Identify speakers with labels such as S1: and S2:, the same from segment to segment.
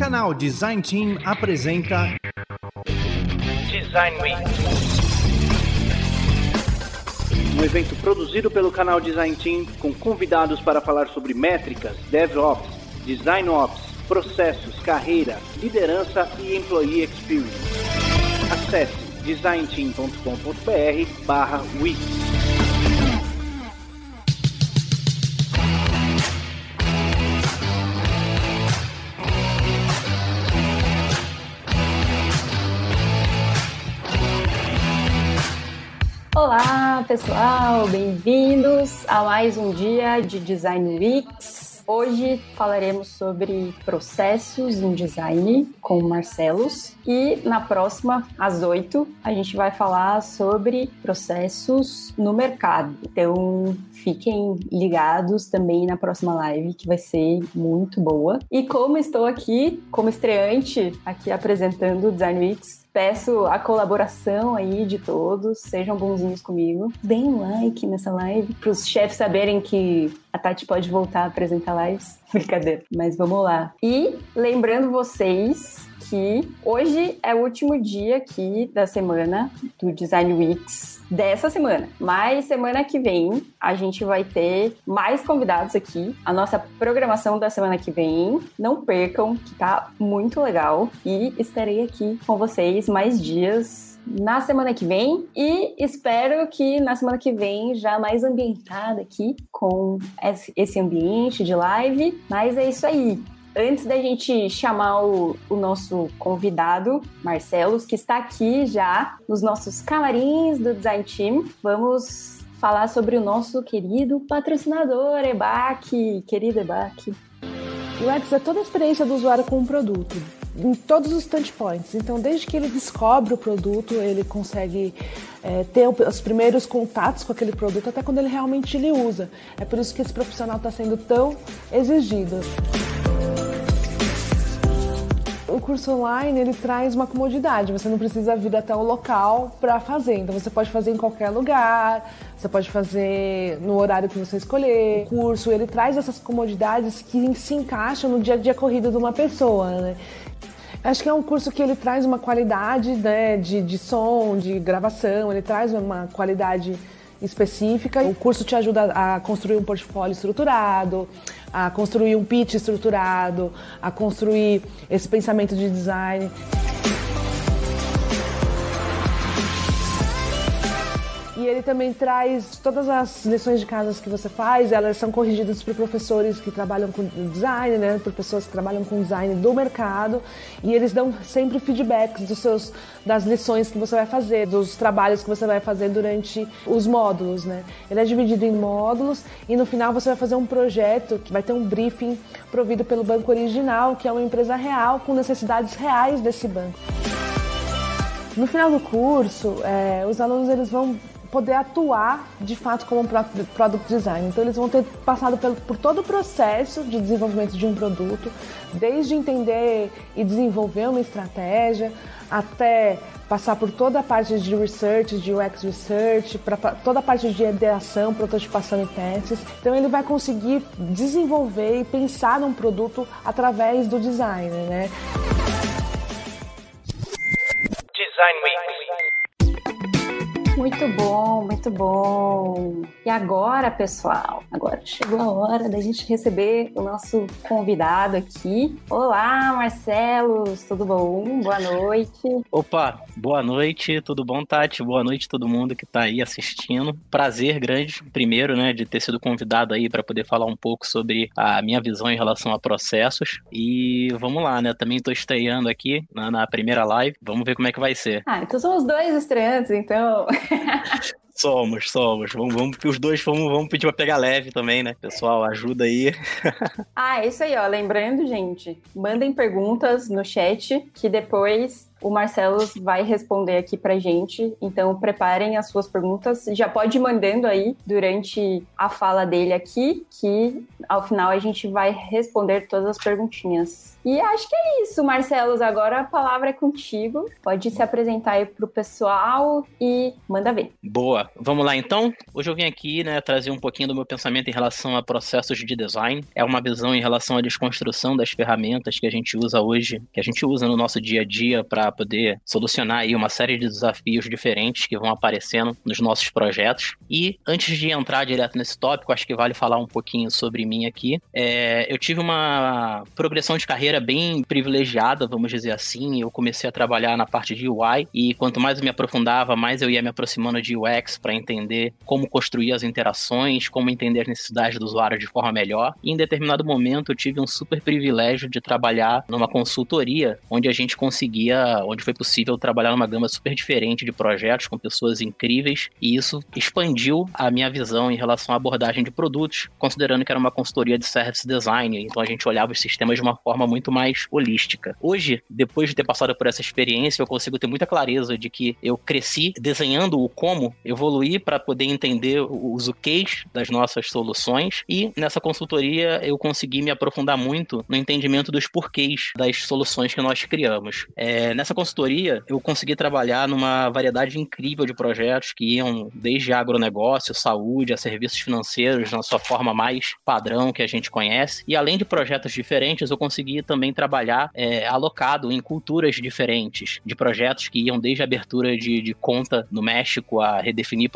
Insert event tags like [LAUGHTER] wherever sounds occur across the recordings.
S1: Canal Design Team apresenta Design Week. Um evento produzido pelo canal Design Team com convidados para falar sobre métricas, DevOps, Design Ops, processos, carreira, liderança e Employee Experience. Acesse designteam.com.br/week.
S2: pessoal, bem-vindos a mais um dia de Design Weeks. Hoje falaremos sobre processos em design com o Marcelos e na próxima, às 8, a gente vai falar sobre processos no mercado. Então, fiquem ligados também na próxima live, que vai ser muito boa. E como estou aqui, como estreante, aqui apresentando o Design Weeks, Peço a colaboração aí de todos, sejam bonzinhos comigo. Deem um like nessa live, para os chefes saberem que a Tati pode voltar a apresentar lives. [LAUGHS] Brincadeira, mas vamos lá. E lembrando vocês que hoje é o último dia aqui da semana do Design Weeks dessa semana. Mas semana que vem a gente vai ter mais convidados aqui. A nossa programação da semana que vem, não percam, que tá muito legal. E estarei aqui com vocês mais dias na semana que vem e espero que na semana que vem já mais ambientada aqui com esse ambiente de live. Mas é isso aí antes da gente chamar o, o, nosso convidado, Marcelos, que está aqui já nos nossos camarins do Design Team, vamos falar sobre o nosso querido patrocinador, EBAC. Querido EBAC.
S3: O X é toda a experiência do usuário com o produto, em todos os touchpoints. Então, desde que ele descobre o produto, ele consegue é, ter os primeiros contatos com aquele produto, até quando ele realmente ele usa. É por isso que esse profissional está sendo tão exigido o curso online ele traz uma comodidade. Você não precisa vir até o local para fazer. Então você pode fazer em qualquer lugar. Você pode fazer no horário que você escolher. O curso ele traz essas comodidades que se encaixam no dia a dia corrido de uma pessoa, né? Acho que é um curso que ele traz uma qualidade né, de, de som, de gravação, ele traz uma qualidade específica. O curso te ajuda a construir um portfólio estruturado, a construir um pitch estruturado, a construir esse pensamento de design. E ele também traz todas as lições de casa que você faz, elas são corrigidas por professores que trabalham com design, né, por pessoas que trabalham com design do mercado, e eles dão sempre feedbacks dos seus das lições que você vai fazer, dos trabalhos que você vai fazer durante os módulos, né? Ele é dividido em módulos e no final você vai fazer um projeto que vai ter um briefing provido pelo banco original, que é uma empresa real com necessidades reais desse banco. No final do curso, é, os alunos eles vão poder atuar de fato como product design. Então eles vão ter passado por todo o processo de desenvolvimento de um produto, desde entender e desenvolver uma estratégia, até passar por toda a parte de research, de UX research, para toda a parte de ideação, prototipação e testes. Então ele vai conseguir desenvolver e pensar num produto através do design, né?
S2: Design Week. Muito bom, muito bom. E agora, pessoal, agora chegou a hora da gente receber o nosso convidado aqui. Olá, Marcelo, tudo bom? Boa noite.
S4: Opa, boa noite, tudo bom, Tati? Boa noite todo mundo que está aí assistindo. Prazer grande, primeiro, né, de ter sido convidado aí para poder falar um pouco sobre a minha visão em relação a processos. E vamos lá, né? Também estou estreando aqui na, na primeira live. Vamos ver como é que vai ser.
S2: Ah, então somos dois estreantes, então. [LAUGHS]
S4: Somos, somos. Vamos, vamos, os dois vamos, vamos pedir pra pegar leve também, né? Pessoal, ajuda aí.
S2: ah, é isso aí, ó. Lembrando, gente, mandem perguntas no chat que depois o Marcelo vai responder aqui pra gente. Então, preparem as suas perguntas. Já pode ir mandando aí durante a fala dele aqui, que ao final a gente vai responder todas as perguntinhas. E acho que é isso, Marcelo. Agora a palavra é contigo. Pode se apresentar aí pro pessoal e manda ver.
S4: Boa. Vamos lá então. Hoje eu vim aqui, né, trazer um pouquinho do meu pensamento em relação a processos de design. É uma visão em relação à desconstrução das ferramentas que a gente usa hoje, que a gente usa no nosso dia a dia para poder solucionar aí uma série de desafios diferentes que vão aparecendo nos nossos projetos. E antes de entrar direto nesse tópico, acho que vale falar um pouquinho sobre mim aqui. É, eu tive uma progressão de carreira bem privilegiada, vamos dizer assim. Eu comecei a trabalhar na parte de UI e quanto mais eu me aprofundava, mais eu ia me aproximando de UX para entender como construir as interações, como entender as necessidades do usuário de forma melhor. E em determinado momento eu tive um super privilégio de trabalhar numa consultoria onde a gente conseguia, onde foi possível trabalhar numa gama super diferente de projetos com pessoas incríveis e isso expandiu a minha visão em relação à abordagem de produtos, considerando que era uma consultoria de service design, então a gente olhava os sistemas de uma forma muito mais holística. Hoje, depois de ter passado por essa experiência, eu consigo ter muita clareza de que eu cresci desenhando o como, evoluí para poder entender os uquês das nossas soluções e nessa consultoria eu consegui me aprofundar muito no entendimento dos porquês das soluções que nós criamos. É, nessa consultoria, eu consegui trabalhar numa variedade incrível de projetos que iam desde agronegócio, saúde, a serviços financeiros na sua forma mais padrão que a gente conhece. E além de projetos diferentes, eu consegui também trabalhar é, alocado em culturas diferentes, de projetos que iam desde a abertura de, de conta no México a redefinir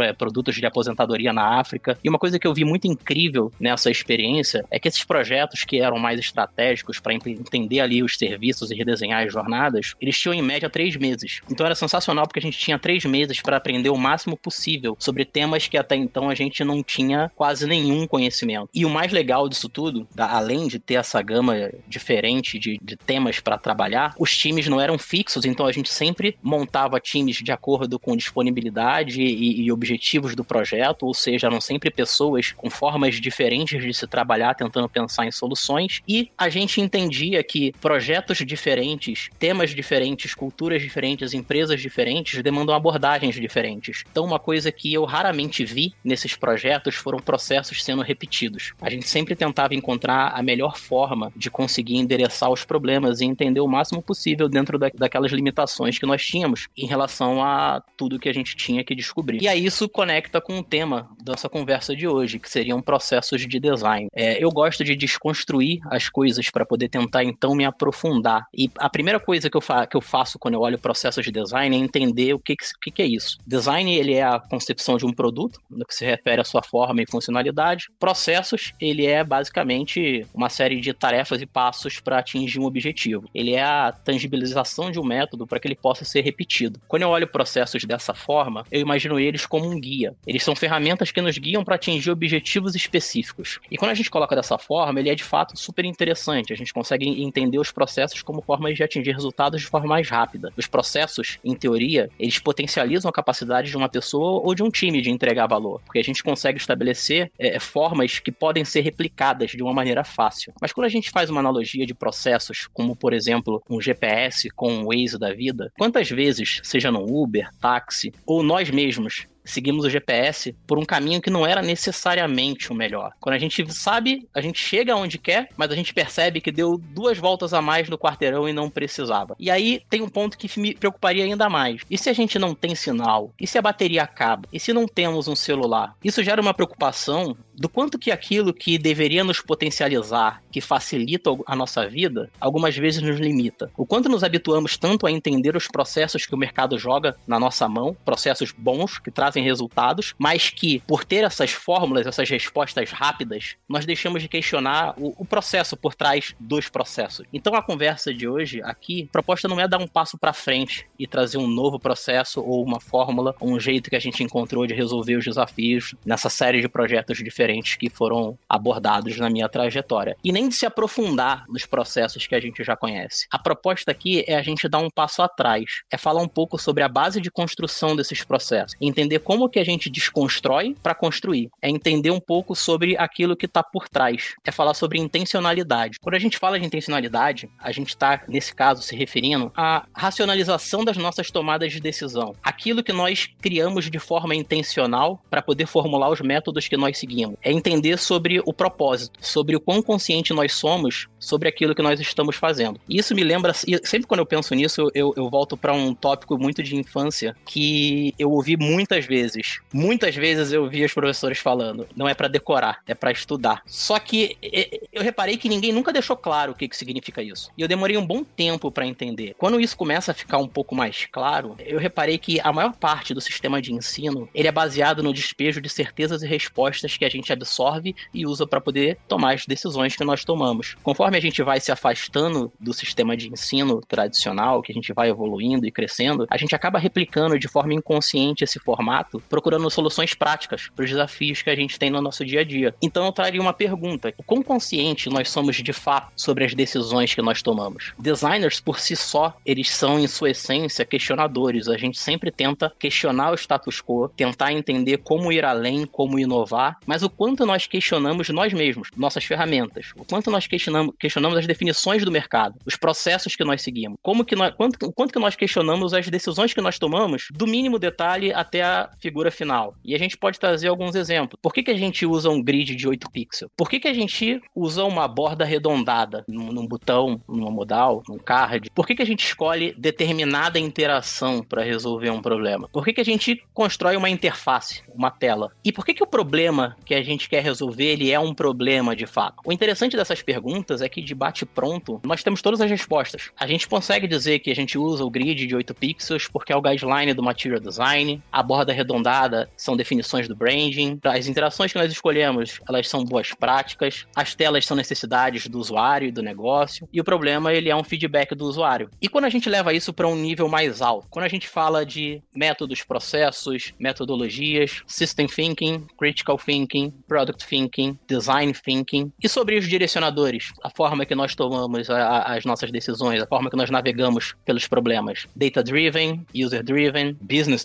S4: é, produtos de aposentadoria na África. E uma coisa que eu vi muito incrível nessa experiência é que esses projetos que eram mais estratégicos para entender ali os serviços e redesenhar as jornadas, eles tinham em média três meses. Então era sensacional porque a gente tinha três meses para aprender o máximo possível sobre temas que até então a gente não tinha quase nenhum conhecimento. E o mais legal disso tudo, além de ter essa gama diferente de, de temas para trabalhar, os times não eram fixos, então a gente sempre montava times de acordo com disponibilidade e, e objetivos do projeto, ou seja, eram sempre pessoas com formas diferentes de se trabalhar, tentando pensar em soluções, e a gente entendia que projetos diferentes, temas diferentes, culturas diferentes, empresas diferentes demandam abordagens diferentes. Então, uma coisa que eu raramente vi nesses projetos foram processos sendo repetidos. A gente sempre tentava encontrar a melhor forma de conseguir endereçar os problemas e entender o máximo possível dentro da, daquelas limitações que nós tínhamos em relação a tudo que a gente tinha que descobrir. E aí isso conecta com o tema dessa conversa de hoje, que seriam processos de design. É, eu gosto de desconstruir as coisas para poder tentar então me aprofundar. E a primeira coisa que eu, que eu faço quando eu olho processos de design é entender o que, que, que é isso. Design ele é a concepção de um produto, no que se refere à sua forma e funcionalidade. Processos ele é basicamente uma série de tarefas e passos para atingir um objetivo. Ele é a tangibilização de um método para que ele possa ser repetido. Quando eu olho processos dessa forma, eu imagino eles como um guia. Eles são ferramentas que nos guiam para atingir objetivos específicos. E quando a gente coloca dessa forma, ele é de fato super interessante. A gente consegue entender os processos como formas de atingir resultados de forma mais rápida. Os processos, em teoria, eles potencializam a capacidade de uma pessoa ou de um time de entregar valor, porque a gente consegue estabelecer é, formas que podem ser replicadas de uma maneira fácil. Mas quando a gente faz uma analogia de processos, como por exemplo um GPS com o Waze da vida, quantas vezes, seja no Uber, táxi ou nós mesmos, seguimos o GPS por um caminho que não era necessariamente o melhor. Quando a gente sabe, a gente chega onde quer, mas a gente percebe que deu duas voltas a mais no quarteirão e não precisava. E aí tem um ponto que me preocuparia ainda mais. E se a gente não tem sinal? E se a bateria acaba? E se não temos um celular? Isso gera uma preocupação do quanto que aquilo que deveria nos potencializar, que facilita a nossa vida, algumas vezes nos limita. O quanto nos habituamos tanto a entender os processos que o mercado joga na nossa mão, processos bons que trazem trazem resultados, mas que, por ter essas fórmulas, essas respostas rápidas, nós deixamos de questionar o, o processo por trás dos processos. Então, a conversa de hoje aqui, a proposta não é dar um passo para frente e trazer um novo processo ou uma fórmula, um jeito que a gente encontrou de resolver os desafios nessa série de projetos diferentes que foram abordados na minha trajetória. E nem de se aprofundar nos processos que a gente já conhece. A proposta aqui é a gente dar um passo atrás, é falar um pouco sobre a base de construção desses processos, entender como que a gente desconstrói para construir. É entender um pouco sobre aquilo que está por trás. É falar sobre intencionalidade. Quando a gente fala de intencionalidade, a gente está, nesse caso, se referindo à racionalização das nossas tomadas de decisão. Aquilo que nós criamos de forma intencional para poder formular os métodos que nós seguimos. É entender sobre o propósito, sobre o quão consciente nós somos sobre aquilo que nós estamos fazendo. Isso me lembra, sempre quando eu penso nisso, eu, eu volto para um tópico muito de infância que eu ouvi muitas vezes. Muitas vezes eu ouvi os professores falando: não é para decorar, é para estudar. Só que eu reparei que ninguém nunca deixou claro o que, que significa isso. E eu demorei um bom tempo para entender. Quando isso começa a ficar um pouco mais claro, eu reparei que a maior parte do sistema de ensino ele é baseado no despejo de certezas e respostas que a gente absorve e usa para poder tomar as decisões que nós tomamos. Conforme a gente vai se afastando do sistema de ensino tradicional, que a gente vai evoluindo e crescendo, a gente acaba replicando de forma inconsciente esse formato, procurando soluções práticas para os desafios que a gente tem no nosso dia a dia. Então eu traria uma pergunta: o quão consciente nós somos de fato sobre as decisões que nós tomamos? Designers por si só, eles são em sua essência questionadores. A gente sempre tenta questionar o status quo, tentar entender como ir além, como inovar, mas o quanto nós questionamos nós mesmos, nossas ferramentas, o quanto nós questionamos, questionamos as definições do mercado, os processos que nós seguimos, como que nós, quanto, o quanto que nós questionamos as decisões que nós tomamos, do mínimo detalhe até a figura final. E a gente pode trazer alguns exemplos. Por que, que a gente usa um grid de 8 pixels? Por que, que a gente usa uma borda arredondada num, num botão, numa modal, num card? Por que, que a gente escolhe determinada interação para resolver um problema? Por que, que a gente constrói uma interface, uma tela? E por que, que o problema que a gente quer resolver ele é um problema de fato? O interessante dessas perguntas é que de bate-pronto nós temos todas as respostas. A gente consegue dizer que a gente usa o grid de 8 pixels porque é o guideline do material design, a borda arredondada são definições do branding, as interações que nós escolhemos, elas são boas práticas, as telas são necessidades do usuário e do negócio, e o problema ele é um feedback do usuário. E quando a gente leva isso para um nível mais alto, quando a gente fala de métodos, processos, metodologias, system thinking, critical thinking, product thinking, design thinking, e sobre os direcionadores, a forma que nós tomamos a, a, as nossas decisões, a forma que nós navegamos pelos problemas. Data driven, user driven, business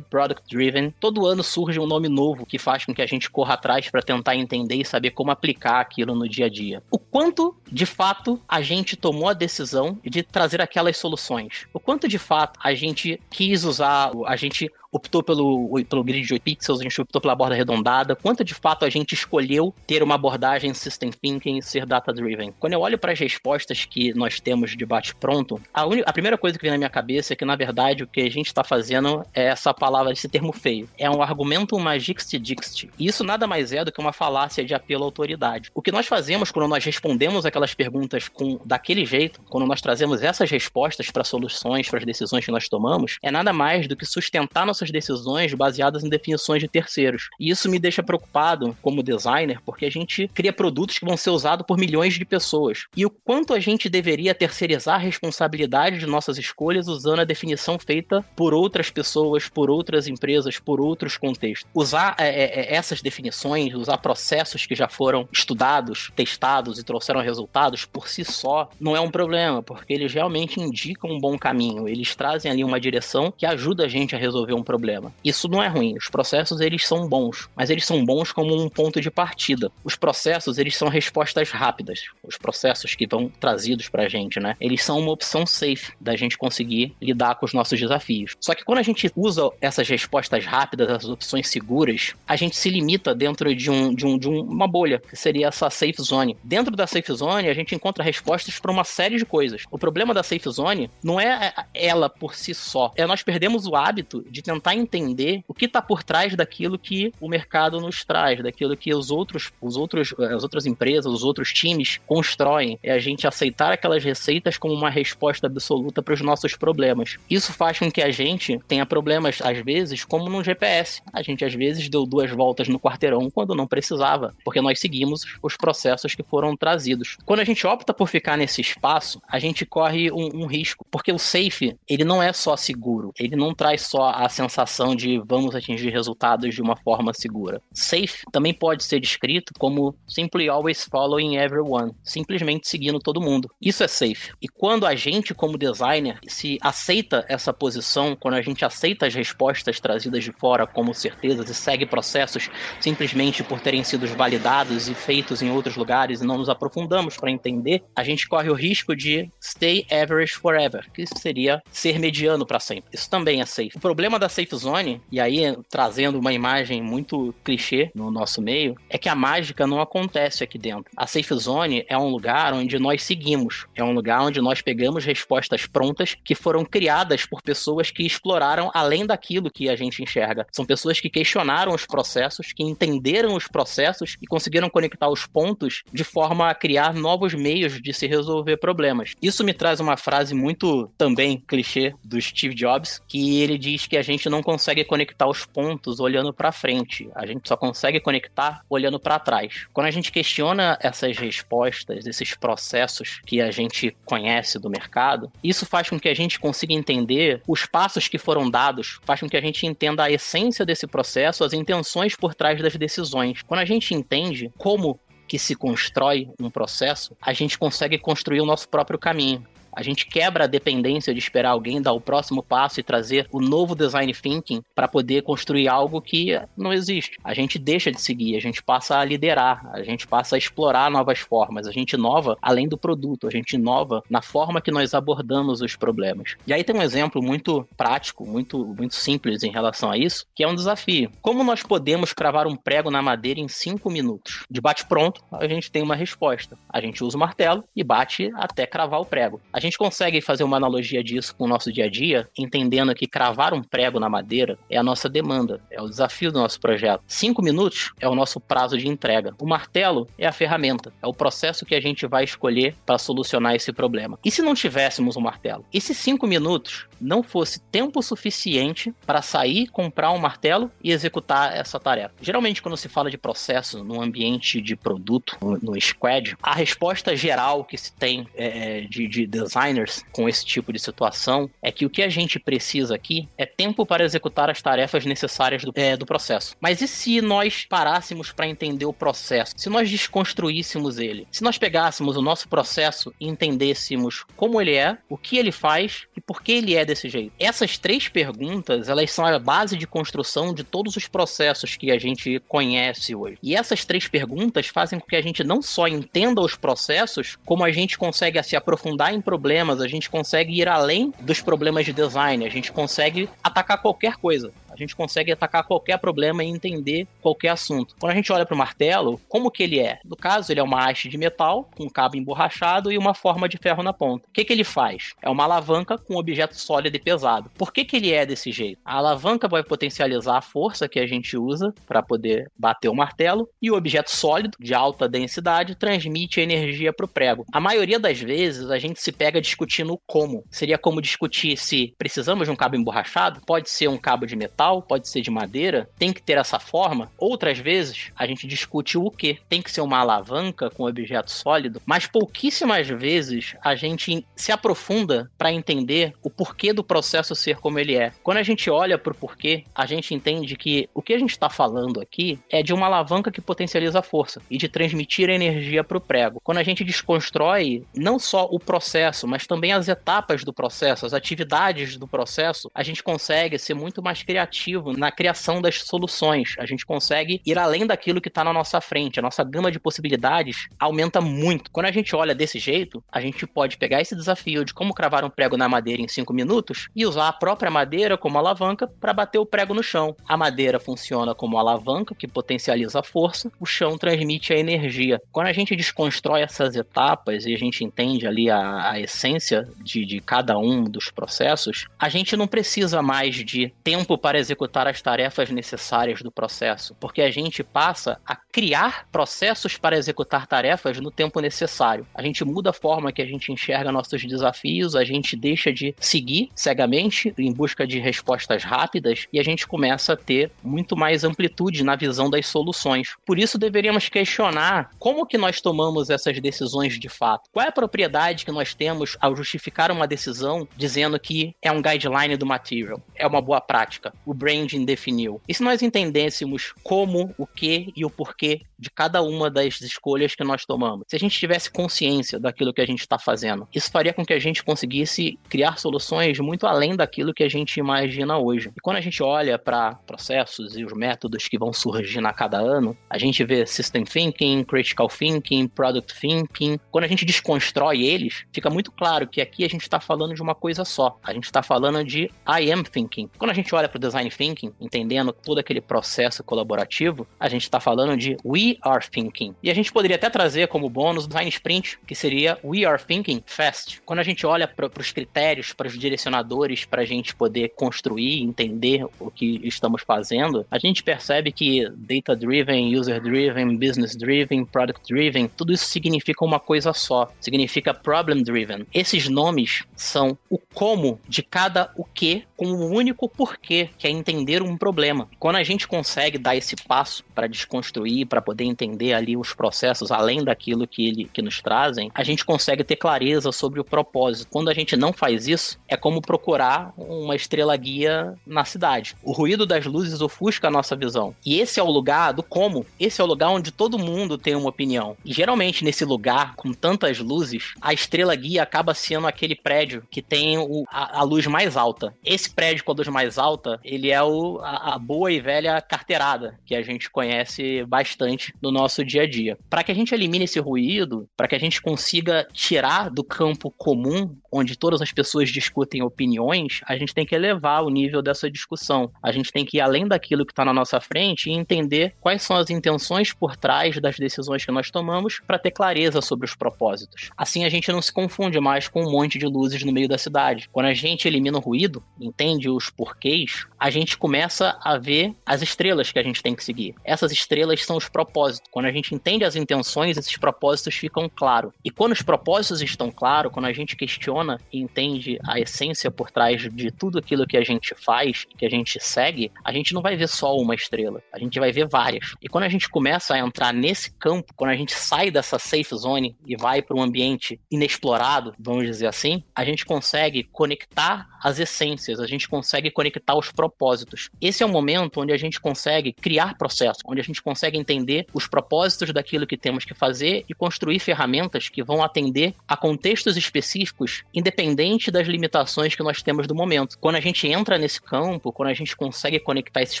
S4: driven. Todo ano surge um nome novo que faz com que a gente corra atrás para tentar entender e saber como aplicar aquilo no dia a dia. O quanto, de fato, a gente tomou a decisão de trazer aquelas soluções? O quanto, de fato, a gente quis usar, a gente optou pelo, pelo grid de 8 pixels, a gente optou pela borda arredondada, quanto de fato a gente escolheu ter uma abordagem system thinking e ser data-driven. Quando eu olho para as respostas que nós temos de bate-pronto, a, a primeira coisa que vem na minha cabeça é que, na verdade, o que a gente está fazendo é essa palavra, esse termo feio. É um argumento magixti-dixti. E isso nada mais é do que uma falácia de apelo à autoridade. O que nós fazemos quando nós respondemos aquelas perguntas com daquele jeito, quando nós trazemos essas respostas para soluções, para as decisões que nós tomamos, é nada mais do que sustentar nossas nossas decisões baseadas em definições de terceiros. E isso me deixa preocupado como designer, porque a gente cria produtos que vão ser usados por milhões de pessoas. E o quanto a gente deveria terceirizar a responsabilidade de nossas escolhas usando a definição feita por outras pessoas, por outras empresas, por outros contextos. Usar é, é, é essas definições, usar processos que já foram estudados, testados e trouxeram resultados por si só, não é um problema, porque eles realmente indicam um bom caminho. Eles trazem ali uma direção que ajuda a gente a resolver um problema. Isso não é ruim. Os processos eles são bons, mas eles são bons como um ponto de partida. Os processos eles são respostas rápidas. Os processos que vão trazidos para a gente, né? Eles são uma opção safe da gente conseguir lidar com os nossos desafios. Só que quando a gente usa essas respostas rápidas, essas opções seguras, a gente se limita dentro de, um, de, um, de uma bolha, que seria essa safe zone. Dentro da safe zone, a gente encontra respostas para uma série de coisas. O problema da safe zone não é ela por si só, é nós perdemos o hábito de tentar tentar entender o que está por trás daquilo que o mercado nos traz, daquilo que os outros, os outros, as outras empresas, os outros times constroem. É a gente aceitar aquelas receitas como uma resposta absoluta para os nossos problemas. Isso faz com que a gente tenha problemas, às vezes, como no GPS. A gente, às vezes, deu duas voltas no quarteirão quando não precisava, porque nós seguimos os processos que foram trazidos. Quando a gente opta por ficar nesse espaço, a gente corre um, um risco, porque o safe, ele não é só seguro, ele não traz só a sensação sensação de vamos atingir resultados de uma forma segura. Safe também pode ser descrito como simply always following everyone, simplesmente seguindo todo mundo. Isso é safe. E quando a gente, como designer, se aceita essa posição, quando a gente aceita as respostas trazidas de fora como certezas e segue processos simplesmente por terem sido validados e feitos em outros lugares e não nos aprofundamos para entender, a gente corre o risco de stay average forever, que seria ser mediano para sempre. Isso também é safe. O problema da safe zone, e aí trazendo uma imagem muito clichê no nosso meio, é que a mágica não acontece aqui dentro. A safe zone é um lugar onde nós seguimos, é um lugar onde nós pegamos respostas prontas que foram criadas por pessoas que exploraram além daquilo que a gente enxerga. São pessoas que questionaram os processos, que entenderam os processos e conseguiram conectar os pontos de forma a criar novos meios de se resolver problemas. Isso me traz uma frase muito também clichê do Steve Jobs, que ele diz que a gente não consegue conectar os pontos olhando para frente, a gente só consegue conectar olhando para trás. Quando a gente questiona essas respostas, esses processos que a gente conhece do mercado, isso faz com que a gente consiga entender os passos que foram dados, faz com que a gente entenda a essência desse processo, as intenções por trás das decisões. Quando a gente entende como que se constrói um processo, a gente consegue construir o nosso próprio caminho. A gente quebra a dependência de esperar alguém dar o próximo passo e trazer o novo design thinking para poder construir algo que não existe. A gente deixa de seguir, a gente passa a liderar, a gente passa a explorar novas formas, a gente inova além do produto, a gente inova na forma que nós abordamos os problemas. E aí tem um exemplo muito prático, muito, muito simples em relação a isso, que é um desafio. Como nós podemos cravar um prego na madeira em cinco minutos? De bate pronto, a gente tem uma resposta. A gente usa o martelo e bate até cravar o prego. A gente consegue fazer uma analogia disso com o nosso dia a dia, entendendo que cravar um prego na madeira é a nossa demanda, é o desafio do nosso projeto. Cinco minutos é o nosso prazo de entrega. O martelo é a ferramenta, é o processo que a gente vai escolher para solucionar esse problema. E se não tivéssemos um martelo? E se cinco minutos não fosse tempo suficiente para sair, comprar um martelo e executar essa tarefa? Geralmente, quando se fala de processo no ambiente de produto, no, no squad, a resposta geral que se tem é, de, de design designers com esse tipo de situação é que o que a gente precisa aqui é tempo para executar as tarefas necessárias do, é, do processo. Mas e se nós parássemos para entender o processo? Se nós desconstruíssemos ele? Se nós pegássemos o nosso processo e entendêssemos como ele é, o que ele faz e por que ele é desse jeito? Essas três perguntas, elas são a base de construção de todos os processos que a gente conhece hoje. E essas três perguntas fazem com que a gente não só entenda os processos, como a gente consegue se aprofundar em problemas problemas, a gente consegue ir além dos problemas de design, a gente consegue atacar qualquer coisa a gente consegue atacar qualquer problema e entender qualquer assunto. Quando a gente olha para o martelo, como que ele é? No caso, ele é uma haste de metal com um cabo emborrachado e uma forma de ferro na ponta. O que, que ele faz? É uma alavanca com um objeto sólido e pesado. Por que, que ele é desse jeito? A alavanca vai potencializar a força que a gente usa para poder bater o martelo e o objeto sólido de alta densidade transmite energia para o prego. A maioria das vezes a gente se pega discutindo como. Seria como discutir se precisamos de um cabo emborrachado, pode ser um cabo de metal metal, pode ser de madeira, tem que ter essa forma. Outras vezes a gente discute o que. Tem que ser uma alavanca com objeto sólido, mas pouquíssimas vezes a gente se aprofunda para entender o porquê do processo ser como ele é. Quando a gente olha para o porquê, a gente entende que o que a gente está falando aqui é de uma alavanca que potencializa a força e de transmitir energia para o prego. Quando a gente desconstrói não só o processo, mas também as etapas do processo, as atividades do processo, a gente consegue ser muito mais criativo criativo na criação das soluções. A gente consegue ir além daquilo que está na nossa frente. A nossa gama de possibilidades aumenta muito. Quando a gente olha desse jeito, a gente pode pegar esse desafio de como cravar um prego na madeira em cinco minutos e usar a própria madeira como alavanca para bater o prego no chão. A madeira funciona como alavanca que potencializa a força, o chão transmite a energia. Quando a gente desconstrói essas etapas e a gente entende ali a, a essência de, de cada um dos processos, a gente não precisa mais de tempo para executar as tarefas necessárias do processo, porque a gente passa a criar processos para executar tarefas no tempo necessário. A gente muda a forma que a gente enxerga nossos desafios, a gente deixa de seguir cegamente em busca de respostas rápidas e a gente começa a ter muito mais amplitude na visão das soluções. Por isso deveríamos questionar como que nós tomamos essas decisões de fato. Qual é a propriedade que nós temos ao justificar uma decisão dizendo que é um guideline do material, é uma boa prática. O branding definiu? E se nós entendêssemos como, o que e o porquê de cada uma das escolhas que nós tomamos? Se a gente tivesse consciência daquilo que a gente está fazendo, isso faria com que a gente conseguisse criar soluções muito além daquilo que a gente imagina hoje. E quando a gente olha para processos e os métodos que vão surgindo a cada ano, a gente vê System Thinking, Critical Thinking, Product Thinking. Quando a gente desconstrói eles, fica muito claro que aqui a gente está falando de uma coisa só. A gente está falando de I am thinking. Quando a gente olha para o design thinking, entendendo todo aquele processo colaborativo, a gente está falando de we are thinking. E a gente poderia até trazer como bônus o design sprint, que seria we are thinking fast. Quando a gente olha para os critérios, para os direcionadores, para a gente poder construir, entender o que estamos fazendo, a gente percebe que data driven, user driven, business driven, product driven, tudo isso significa uma coisa só. Significa problem driven. Esses nomes são o como de cada o que com um único porquê, que é entender um problema. Quando a gente consegue dar esse passo para desconstruir, para poder entender ali os processos além daquilo que ele que nos trazem, a gente consegue ter clareza sobre o propósito. Quando a gente não faz isso, é como procurar uma estrela guia na cidade. O ruído das luzes ofusca a nossa visão. E esse é o lugar do como. Esse é o lugar onde todo mundo tem uma opinião. E geralmente nesse lugar com tantas luzes, a estrela guia acaba sendo aquele prédio que tem o, a, a luz mais alta. Esse prédio com a luz mais alta, ele é o, a, a boa e velha carteirada que a gente conhece bastante no nosso dia a dia. Para que a gente elimine esse ruído, para que a gente consiga tirar do campo comum, onde todas as pessoas discutem opiniões, a gente tem que elevar o nível dessa discussão. A gente tem que ir além daquilo que está na nossa frente e entender quais são as intenções por trás das decisões que nós tomamos para ter clareza sobre os propósitos. Assim a gente não se confunde mais com um monte de luzes no meio da cidade. Quando a gente elimina o ruído, entende os porquês, a gente começa a ver as estrelas que a gente tem que seguir. Essas estrelas são os propósitos. Quando a gente entende as intenções, esses propósitos ficam claros. E quando os propósitos estão claros, quando a gente questiona e entende a essência por trás de tudo aquilo que a gente faz, que a gente segue, a gente não vai ver só uma estrela, a gente vai ver várias. E quando a gente começa a entrar nesse campo, quando a gente sai dessa safe zone e vai para um ambiente inexplorado, vamos dizer assim, a gente consegue conectar as essências, a gente consegue conectar os propósitos. Esse é o momento onde a gente consegue criar processos, onde a gente consegue entender os propósitos daquilo que temos que fazer e construir ferramentas que vão atender a contextos específicos, independente das limitações que nós temos do momento. Quando a gente entra nesse campo, quando a gente consegue conectar esses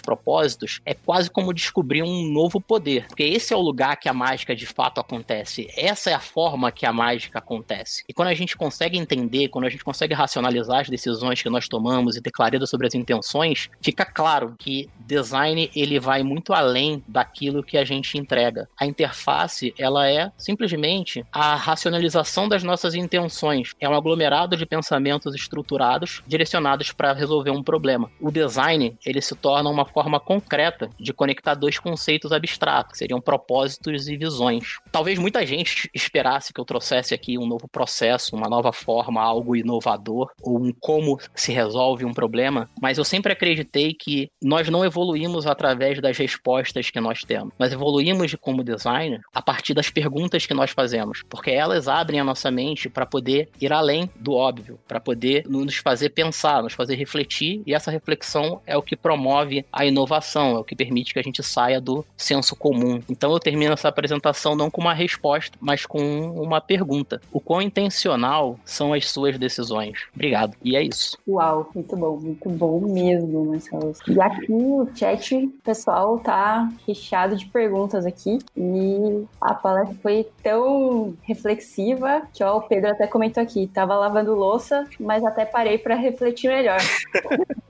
S4: propósitos, é quase como descobrir um novo poder, porque esse é o lugar que a mágica de fato acontece. Essa é a forma que a mágica acontece. E quando a gente consegue entender, quando a gente consegue racionalizar as decisões que nós tomamos e ter clareza sobre as intenções, fica claro que design ele vai muito além daquilo que a gente entrega. A interface, ela é simplesmente a racionalização das nossas intenções. É um aglomerado de pensamentos estruturados direcionados para resolver um problema. O design, ele se torna uma forma concreta de conectar dois conceitos abstratos, que seriam propósitos e visões. Talvez muita gente esperasse que eu trouxesse aqui um novo processo, uma nova forma, algo inovador, ou um como se resolve um problema, mas eu sempre acreditei que nós não evoluímos através das respostas que nós temos. Nós evoluímos como designer a partir das perguntas que nós fazemos, porque elas abrem a nossa mente para poder ir além do óbvio, para poder nos fazer pensar, nos fazer refletir, e essa reflexão é o que promove a inovação, é o que permite que a gente saia do senso comum. Então eu termino essa apresentação não com uma resposta, mas com uma pergunta. O quão intencional são as suas decisões? Obrigado. E é isso.
S2: Uau, muito bom, muito bom mesmo, Marcelo. E aqui o chat pessoal tá recheado de perguntas aqui e a palestra foi tão reflexiva que ó, o Pedro até comentou aqui, tava lavando louça, mas até parei para refletir melhor. [LAUGHS]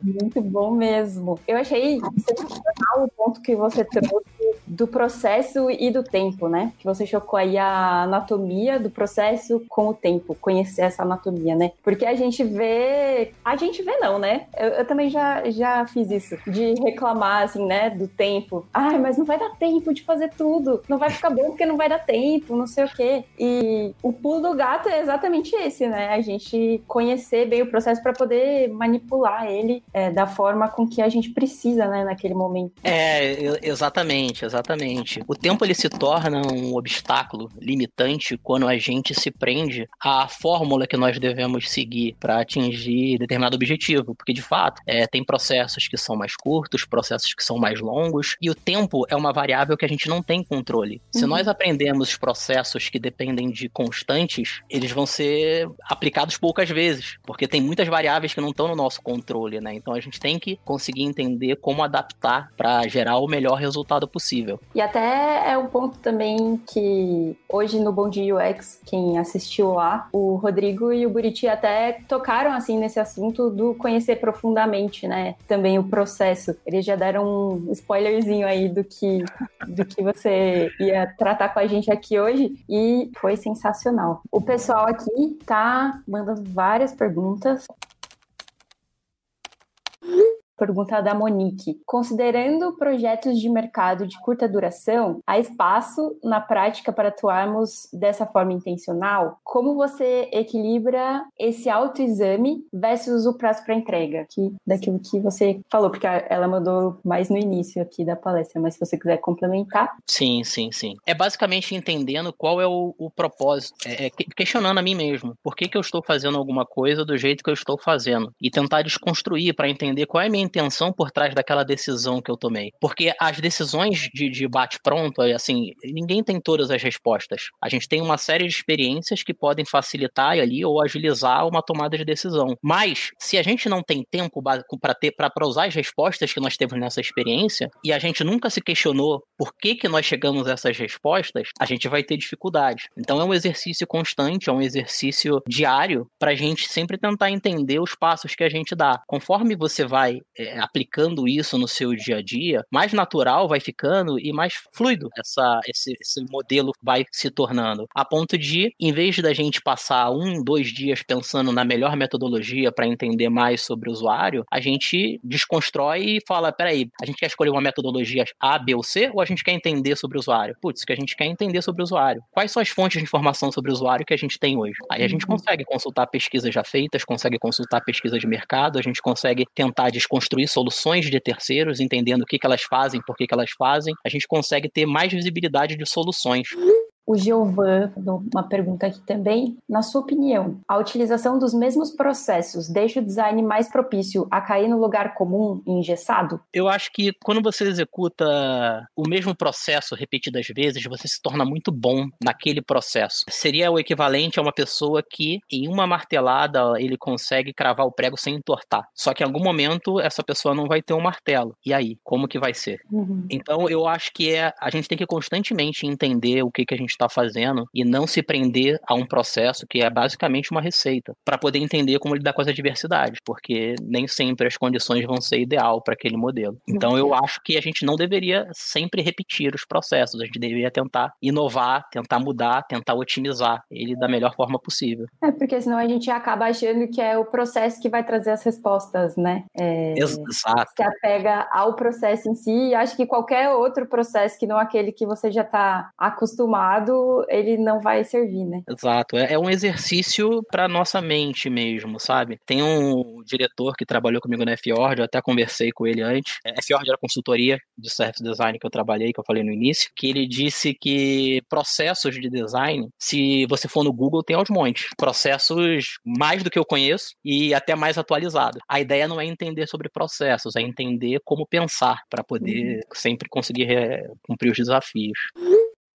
S2: Muito bom mesmo. Eu achei sensacional o ponto que você trouxe do processo e do tempo, né? Que você chocou aí a anatomia do processo com o tempo, conhecer essa anatomia, né? Porque a gente vê. A gente vê, não, né? Eu, eu também já, já fiz isso, de reclamar, assim, né, do tempo. Ai, mas não vai dar tempo de fazer tudo. Não vai ficar bom porque não vai dar tempo, não sei o quê. E o pulo do gato é exatamente esse, né? A gente conhecer bem o processo para poder manipular ele é, da forma com que a gente precisa, né, naquele momento.
S4: É, exatamente, exatamente Exatamente. O tempo ele se torna um obstáculo limitante quando a gente se prende à fórmula que nós devemos seguir para atingir determinado objetivo, porque de fato é, tem processos que são mais curtos, processos que são mais longos, e o tempo é uma variável que a gente não tem controle. Se uhum. nós aprendemos processos que dependem de constantes, eles vão ser aplicados poucas vezes, porque tem muitas variáveis que não estão no nosso controle, né? Então a gente tem que conseguir entender como adaptar para gerar o melhor resultado possível.
S2: E até é um ponto também que hoje no Bom Dia UX, quem assistiu lá, o Rodrigo e o Buriti até tocaram assim nesse assunto do conhecer profundamente, né? Também o processo. Eles já deram um spoilerzinho aí do que do que você ia tratar com a gente aqui hoje e foi sensacional. O pessoal aqui tá mandando várias perguntas. Pergunta da Monique. Considerando projetos de mercado de curta duração, há espaço na prática para atuarmos dessa forma intencional? Como você equilibra esse autoexame versus o prazo para entrega? Daquilo que você falou, porque ela mandou mais no início aqui da palestra, mas se você quiser complementar.
S4: Sim, sim, sim. É basicamente entendendo qual é o, o propósito, é, é questionando a mim mesmo. Por que, que eu estou fazendo alguma coisa do jeito que eu estou fazendo? E tentar desconstruir para entender qual é a minha intenção por trás daquela decisão que eu tomei. Porque as decisões de, de bate-pronto, assim, ninguém tem todas as respostas. A gente tem uma série de experiências que podem facilitar ali ou agilizar uma tomada de decisão. Mas, se a gente não tem tempo para ter para usar as respostas que nós temos nessa experiência e a gente nunca se questionou por que, que nós chegamos a essas respostas, a gente vai ter dificuldade. Então é um exercício constante, é um exercício diário para a gente sempre tentar entender os passos que a gente dá. Conforme você vai é, aplicando isso no seu dia a dia, mais natural vai ficando e mais fluido essa, esse, esse modelo vai se tornando. A ponto de, em vez da gente passar um, dois dias pensando na melhor metodologia para entender mais sobre o usuário, a gente desconstrói e fala: peraí, a gente quer escolher uma metodologia A, B ou C, ou a gente quer entender sobre o usuário? Putz, que a gente quer entender sobre o usuário. Quais são as fontes de informação sobre o usuário que a gente tem hoje? Aí a gente uhum. consegue consultar pesquisas já feitas, consegue consultar pesquisas de mercado, a gente consegue tentar desconstruir construir soluções de terceiros, entendendo o que, que elas fazem, por que, que elas fazem, a gente consegue ter mais visibilidade de soluções.
S2: O Giovan, uma pergunta aqui também. Na sua opinião, a utilização dos mesmos processos deixa o design mais propício a cair no lugar comum e engessado?
S4: Eu acho que quando você executa o mesmo processo repetidas vezes, você se torna muito bom naquele processo. Seria o equivalente a uma pessoa que, em uma martelada, ele consegue cravar o prego sem entortar. Só que em algum momento essa pessoa não vai ter um martelo. E aí, como que vai ser? Uhum. Então eu acho que é, a gente tem que constantemente entender o que, que a gente está fazendo e não se prender a um processo que é basicamente uma receita, para poder entender como lidar com as adversidades, porque nem sempre as condições vão ser ideal para aquele modelo. Então eu acho que a gente não deveria sempre repetir os processos, a gente deveria tentar inovar, tentar mudar, tentar otimizar ele da melhor forma possível.
S2: É, porque senão a gente acaba achando que é o processo que vai trazer as respostas, né? É,
S4: Exato.
S2: Se apega ao processo em si e acha que qualquer outro processo que não aquele que você já está acostumado ele não vai servir, né?
S4: Exato. É, é um exercício para nossa mente mesmo, sabe? Tem um diretor que trabalhou comigo na Fjord, eu até conversei com ele antes. A Fjord era consultoria de service design que eu trabalhei, que eu falei no início, que ele disse que processos de design, se você for no Google, tem aos montes. Processos mais do que eu conheço e até mais atualizados. A ideia não é entender sobre processos, é entender como pensar para poder uhum. sempre conseguir é, cumprir os desafios.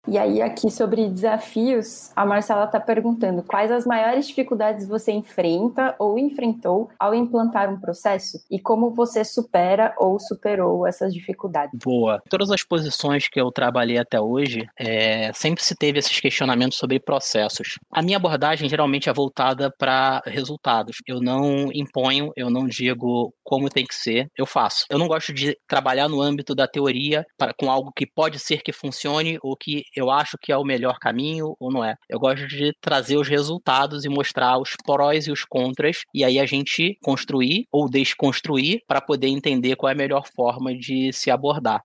S2: E aí, aqui sobre desafios, a Marcela está perguntando quais as maiores dificuldades você enfrenta ou enfrentou ao implantar um processo e como você supera ou superou essas dificuldades.
S4: Boa. Todas as posições que eu trabalhei até hoje, é, sempre se teve esses questionamentos sobre processos. A minha abordagem geralmente é voltada para resultados. Eu não imponho, eu não digo como tem que ser, eu faço. Eu não gosto de trabalhar no âmbito da teoria para, com algo que pode ser que funcione ou que eu acho que é o melhor caminho ou não é. Eu gosto de trazer os resultados e mostrar os prós e os contras, e aí a gente construir ou desconstruir para poder entender qual é a melhor forma de se abordar.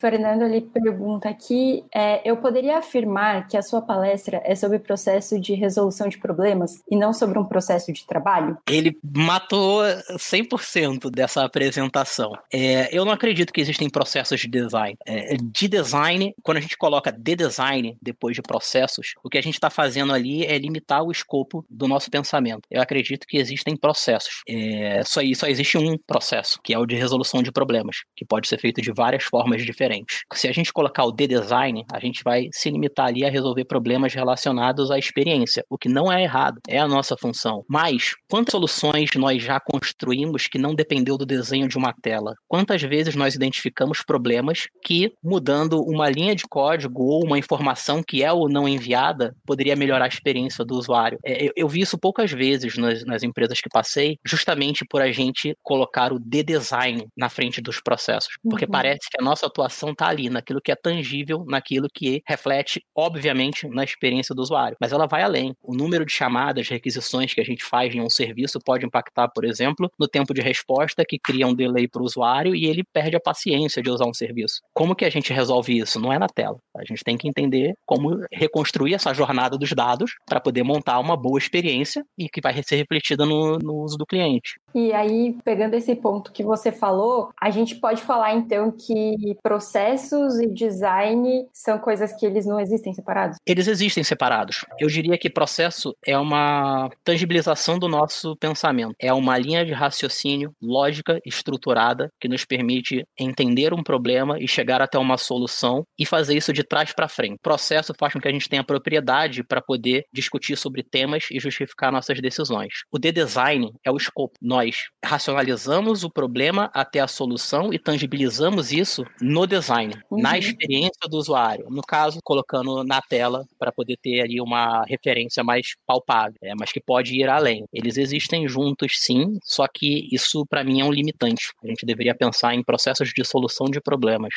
S2: Fernando ele pergunta aqui: é, eu poderia afirmar que a sua palestra é sobre processo de resolução de problemas e não sobre um processo de trabalho?
S4: Ele matou 100% dessa apresentação. É, eu não acredito que existem processos de design. É, de design, quando a gente coloca de design depois de processos, o que a gente está fazendo ali é limitar o escopo do nosso pensamento. Eu acredito que existem processos. É, só, só existe um processo, que é o de resolução de problemas, que pode ser feito de várias formas diferentes diferentes. Se a gente colocar o D-Design, a gente vai se limitar ali a resolver problemas relacionados à experiência, o que não é errado, é a nossa função. Mas, quantas soluções nós já construímos que não dependeu do desenho de uma tela? Quantas vezes nós identificamos problemas que, mudando uma linha de código ou uma informação que é ou não enviada, poderia melhorar a experiência do usuário? É, eu, eu vi isso poucas vezes nas, nas empresas que passei, justamente por a gente colocar o D-Design na frente dos processos, porque uhum. parece que a nossa atuação está ali, naquilo que é tangível, naquilo que reflete, obviamente, na experiência do usuário. Mas ela vai além. O número de chamadas, requisições que a gente faz em um serviço pode impactar, por exemplo, no tempo de resposta, que cria um delay para o usuário e ele perde a paciência de usar um serviço. Como que a gente resolve isso? Não é na tela. A gente tem que entender como reconstruir essa jornada dos dados para poder montar uma boa experiência e que vai ser refletida no, no uso do cliente.
S2: E aí, pegando esse ponto que você falou, a gente pode falar então que processos e design são coisas que eles não existem separados?
S4: Eles existem separados. Eu diria que processo é uma tangibilização do nosso pensamento. É uma linha de raciocínio lógica, estruturada, que nos permite entender um problema e chegar até uma solução e fazer isso de trás para frente. Processo faz com que a gente tenha propriedade para poder discutir sobre temas e justificar nossas decisões. O de design é o escopo. Nós racionalizamos o problema até a solução e tangibilizamos isso no design, uhum. na experiência do usuário. No caso, colocando na tela para poder ter ali uma referência mais palpável, é, mas que pode ir além. Eles existem juntos, sim, só que isso para mim é um limitante. A gente deveria pensar em processos de solução de problemas.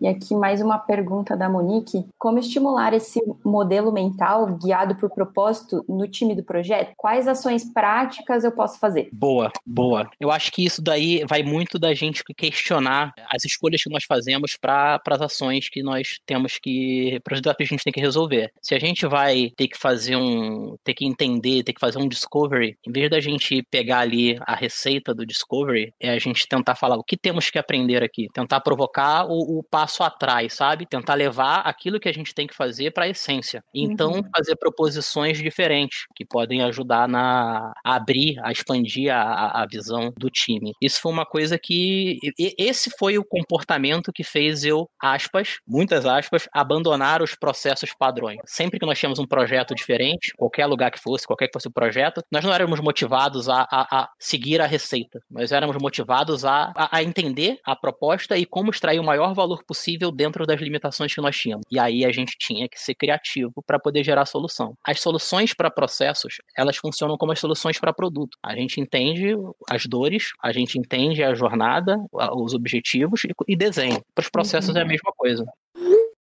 S2: E aqui mais uma pergunta da Monique: como estimular esse modelo mental guiado por propósito no time do projeto? Quais ações práticas eu posso fazer?
S4: Boa, boa. Eu acho que isso daí vai muito da gente questionar as escolhas que nós fazemos para as ações que nós temos que, para os desafios que a gente tem que resolver. Se a gente vai ter que fazer um, ter que entender, ter que fazer um discovery, em vez da gente pegar ali a receita do discovery, é a gente tentar falar o que temos que aprender aqui, tentar provocar o, o passo passo atrás, sabe? Tentar levar aquilo que a gente tem que fazer para a essência. Então, uhum. fazer proposições diferentes que podem ajudar na a abrir, a expandir a, a visão do time. Isso foi uma coisa que esse foi o comportamento que fez eu, aspas, muitas aspas, abandonar os processos padrões. Sempre que nós tínhamos um projeto diferente, qualquer lugar que fosse, qualquer que fosse o projeto, nós não éramos motivados a, a, a seguir a receita. Nós éramos motivados a, a, a entender a proposta e como extrair o maior valor possível dentro das limitações que nós tínhamos. E aí a gente tinha que ser criativo para poder gerar solução. As soluções para processos, elas funcionam como as soluções para produto. A gente entende as dores, a gente entende a jornada, os objetivos e, desenha. Para os processos uhum. é a mesma coisa.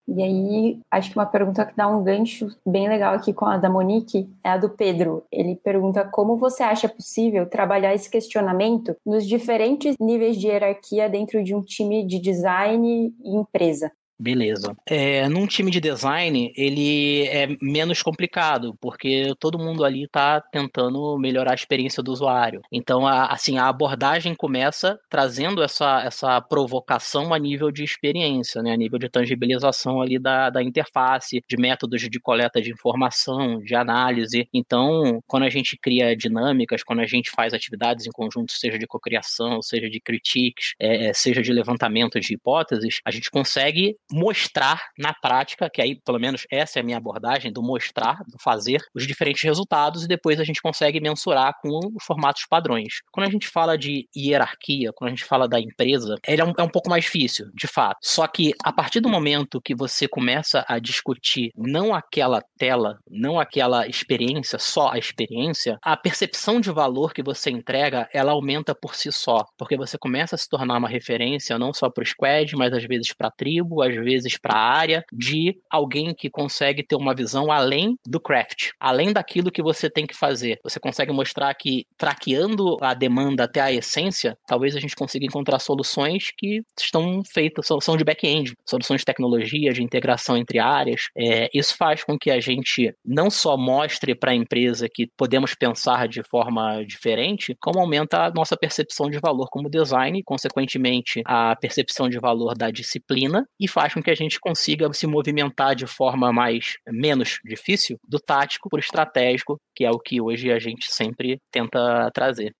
S2: E aí, acho que uma pergunta que dá um gancho bem legal aqui com a da Monique é a do Pedro. Ele pergunta como você acha possível trabalhar esse questionamento nos diferentes níveis de hierarquia dentro de um time de design e empresa.
S4: Beleza. É, num time de design, ele é menos complicado, porque todo mundo ali está tentando melhorar a experiência do usuário. Então, a, assim, a abordagem começa trazendo essa, essa provocação a nível de experiência, né? a nível de tangibilização ali da, da interface, de métodos de coleta de informação, de análise. Então, quando a gente cria dinâmicas, quando a gente faz atividades em conjunto, seja de cocriação, seja de critiques, é, é seja de levantamento de hipóteses, a gente consegue mostrar na prática, que aí pelo menos essa é a minha abordagem, do mostrar, do fazer os diferentes resultados e depois a gente consegue mensurar com os formatos padrões. Quando a gente fala de hierarquia, quando a gente fala da empresa, ele é um, é um pouco mais difícil, de fato. Só que a partir do momento que você começa a discutir não aquela tela, não aquela experiência, só a experiência, a percepção de valor que você entrega, ela aumenta por si só, porque você começa a se tornar uma referência não só para o squad, mas às vezes para a tribo, às vezes, para a área de alguém que consegue ter uma visão além do craft, além daquilo que você tem que fazer. Você consegue mostrar que, traqueando a demanda até a essência, talvez a gente consiga encontrar soluções que estão feitas, solução de back-end, soluções de tecnologia, de integração entre áreas. É, isso faz com que a gente não só mostre para a empresa que podemos pensar de forma diferente, como aumenta a nossa percepção de valor como design, consequentemente, a percepção de valor da disciplina, e faz com que a gente consiga se movimentar de forma mais menos difícil do tático por estratégico, que é o que hoje a gente sempre tenta trazer.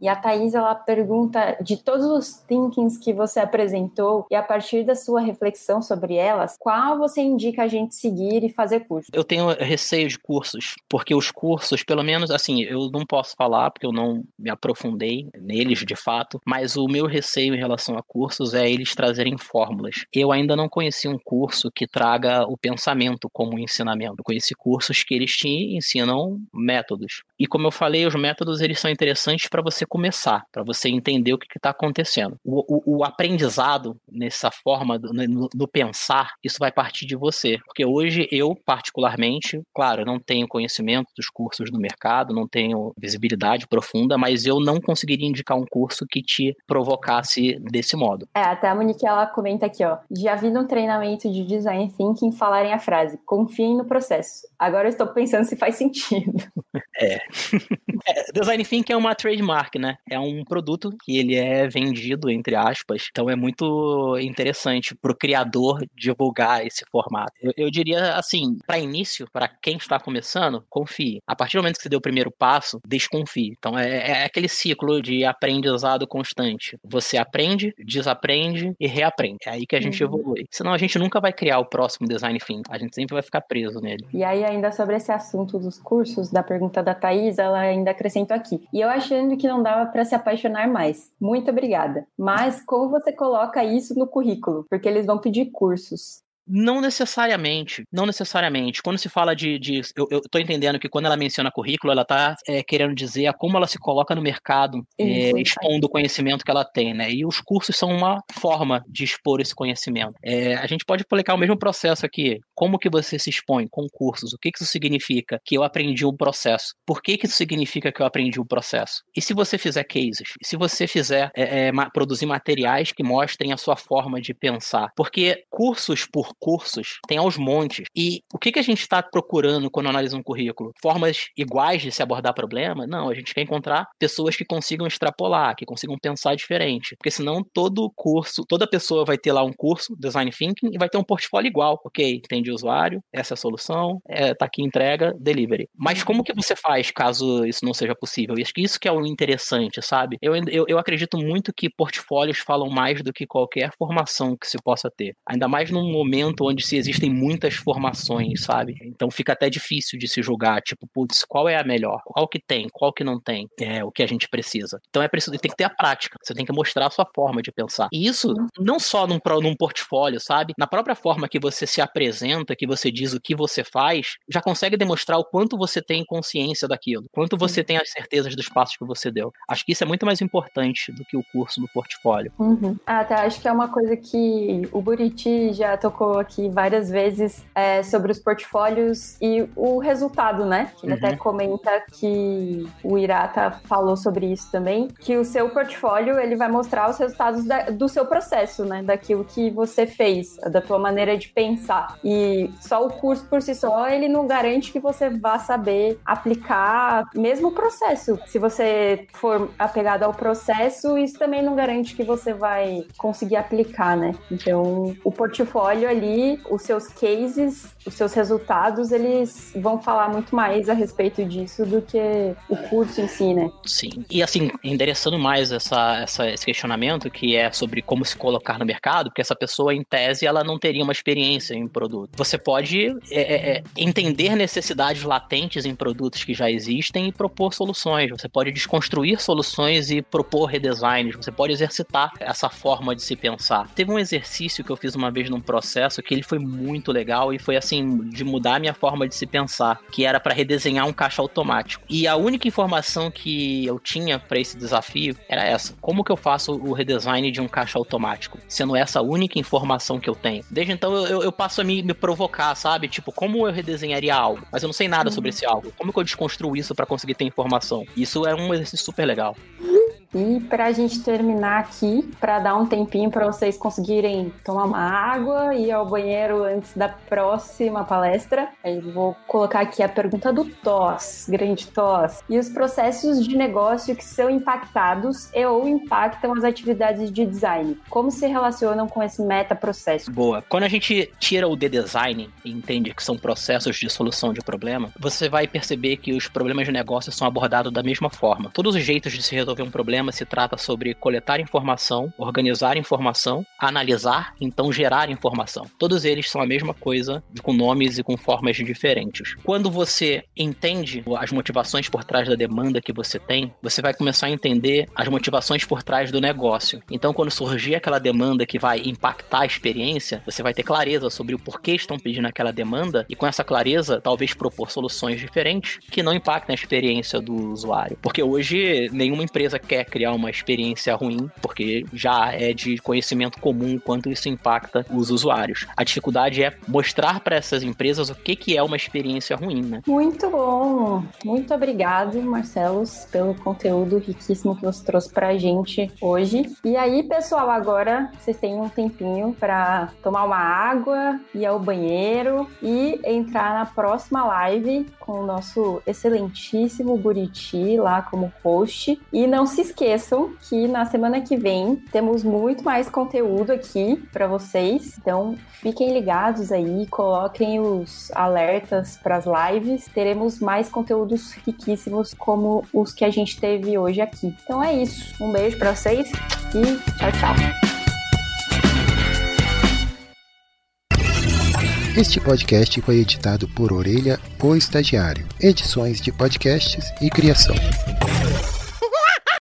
S2: E a Thais, ela pergunta de todos os thinkings que você apresentou e a partir da sua reflexão sobre elas, qual você indica a gente seguir e fazer curso?
S4: Eu tenho receio de cursos, porque os cursos, pelo menos assim, eu não posso falar porque eu não me aprofundei neles de fato, mas o meu receio em relação a cursos é eles trazerem fórmulas. Eu ainda não conheci um curso que traga o pensamento como ensinamento. Eu conheci cursos que eles te ensinam métodos. E como eu falei, os métodos eles são interessantes para você começar, para você entender o que está acontecendo. O, o, o, aprendizado nessa forma, do, no, no, pensar, isso vai partir de você. Porque hoje eu, particularmente, claro, não tenho conhecimento dos cursos do mercado, não tenho visibilidade profunda, mas eu não conseguiria indicar um curso que te provocasse desse modo.
S2: É, até a Monique, ela comenta aqui, ó, já vi no treinamento de Design Thinking falarem a frase, confiem no processo. Agora eu estou pensando se faz sentido.
S4: É. [LAUGHS] é design Thinking é uma trademark, né? É um produto que ele é vendido, entre aspas. Então é muito interessante para o criador divulgar esse formato. Eu, eu diria assim, para início, para quem está começando, confie. A partir do momento que você deu o primeiro passo, desconfie. Então é, é aquele ciclo de aprendizado constante. Você aprende, desaprende e reaprende. É aí que a gente uhum. evolui. Senão a gente nunca vai criar o próximo design thinking. A gente sempre vai ficar preso nele.
S2: E aí, ainda sobre esse assunto dos cursos, da pergunta da Thaís, ela ainda acrescentou aqui. E eu achando que não para se apaixonar mais. Muito obrigada. Mas como você coloca isso no currículo? Porque eles vão pedir cursos.
S4: Não necessariamente, não necessariamente. Quando se fala de. de eu, tô entendendo que quando ela menciona currículo, ela tá é, querendo dizer a como ela se coloca no mercado, é, expondo o conhecimento que ela tem, né? E os cursos são uma forma de expor esse conhecimento. É, a gente pode aplicar o mesmo processo aqui. Como que você se expõe com cursos? O que, que isso significa? Que eu aprendi o processo. Por que, que isso significa que eu aprendi o processo? E se você fizer cases? E se você fizer é, é produzir materiais que mostrem a sua forma de pensar? Porque cursos por cursos, tem aos montes. E o que, que a gente está procurando quando analisa um currículo? Formas iguais de se abordar problema? Não, a gente quer encontrar pessoas que consigam extrapolar, que consigam pensar diferente. Porque senão todo curso, toda pessoa vai ter lá um curso, Design Thinking, e vai ter um portfólio igual. Ok, entendi o usuário, essa é a solução, é, tá aqui entrega, delivery. Mas como que você faz caso isso não seja possível? E acho que isso que é o interessante, sabe? Eu, eu, eu acredito muito que portfólios falam mais do que qualquer formação que se possa ter. Ainda mais num momento momento onde se existem muitas formações, sabe? Então fica até difícil de se julgar, tipo, putz, qual é a melhor? Qual que tem? Qual que não tem? É o que a gente precisa. Então é preciso, tem que ter a prática. Você tem que mostrar a sua forma de pensar. E isso não só num, num portfólio, sabe? Na própria forma que você se apresenta, que você diz o que você faz, já consegue demonstrar o quanto você tem consciência daquilo, quanto você tem as certezas dos passos que você deu. Acho que isso é muito mais importante do que o curso no portfólio.
S2: Uhum. Ah, tá. Acho que é uma coisa que o Buriti já tocou aqui várias vezes é, sobre os portfólios e o resultado, né? Ele uhum. até comenta que o Irata falou sobre isso também, que o seu portfólio ele vai mostrar os resultados da, do seu processo, né? Daquilo que você fez, da tua maneira de pensar. E só o curso por si só, ele não garante que você vá saber aplicar mesmo o processo. Se você for apegado ao processo, isso também não garante que você vai conseguir aplicar, né? Então, o portfólio ali os seus cases, os seus resultados, eles vão falar muito mais a respeito disso do que o curso em si, né?
S4: Sim. E assim, endereçando mais essa, essa, esse questionamento, que é sobre como se colocar no mercado, porque essa pessoa, em tese, ela não teria uma experiência em produto. Você pode é, é, é entender necessidades latentes em produtos que já existem e propor soluções. Você pode desconstruir soluções e propor redesigns. Você pode exercitar essa forma de se pensar. Teve um exercício que eu fiz uma vez num processo processo que ele foi muito legal e foi assim de mudar a minha forma de se pensar, que era para redesenhar um caixa automático. E a única informação que eu tinha para esse desafio era essa: como que eu faço o redesign de um caixa automático? Sendo essa a única informação que eu tenho. Desde então eu, eu passo a me, me provocar, sabe? Tipo, como eu redesenharia algo? Mas eu não sei nada uhum. sobre esse algo. Como que eu desconstruo isso para conseguir ter informação? Isso é um exercício super legal.
S2: E para a gente terminar aqui, para dar um tempinho para vocês conseguirem tomar uma água e ir ao banheiro antes da próxima palestra, eu vou colocar aqui a pergunta do TOS, grande TOS. E os processos de negócio que são impactados e ou impactam as atividades de design? Como se relacionam com esse meta-processo?
S4: Boa. Quando a gente tira o de design e entende que são processos de solução de problema, você vai perceber que os problemas de negócio são abordados da mesma forma. Todos os jeitos de se resolver um problema se trata sobre coletar informação, organizar informação, analisar, então gerar informação. Todos eles são a mesma coisa, com nomes e com formas diferentes. Quando você entende as motivações por trás da demanda que você tem, você vai começar a entender as motivações por trás do negócio. Então, quando surgir aquela demanda que vai impactar a experiência, você vai ter clareza sobre o porquê estão pedindo aquela demanda e com essa clareza, talvez propor soluções diferentes que não impactem a experiência do usuário. Porque hoje nenhuma empresa quer criar uma experiência ruim, porque já é de conhecimento comum quanto isso impacta os usuários. A dificuldade é mostrar para essas empresas o que, que é uma experiência ruim, né?
S2: Muito bom! Muito obrigado, Marcelos, pelo conteúdo riquíssimo que você trouxe para a gente hoje. E aí, pessoal, agora vocês têm um tempinho para tomar uma água, ir ao banheiro e entrar na próxima live com o nosso excelentíssimo Buriti lá como host. E não se esqueçam que na semana que vem temos muito mais conteúdo aqui para vocês. Então, fiquem ligados aí, coloquem os alertas para as lives. Teremos mais conteúdos riquíssimos como os que a gente teve hoje aqui. Então é isso. Um beijo para vocês e tchau, tchau.
S5: Este podcast foi editado por Orelha, o Estagiário. Edições de podcasts e criação.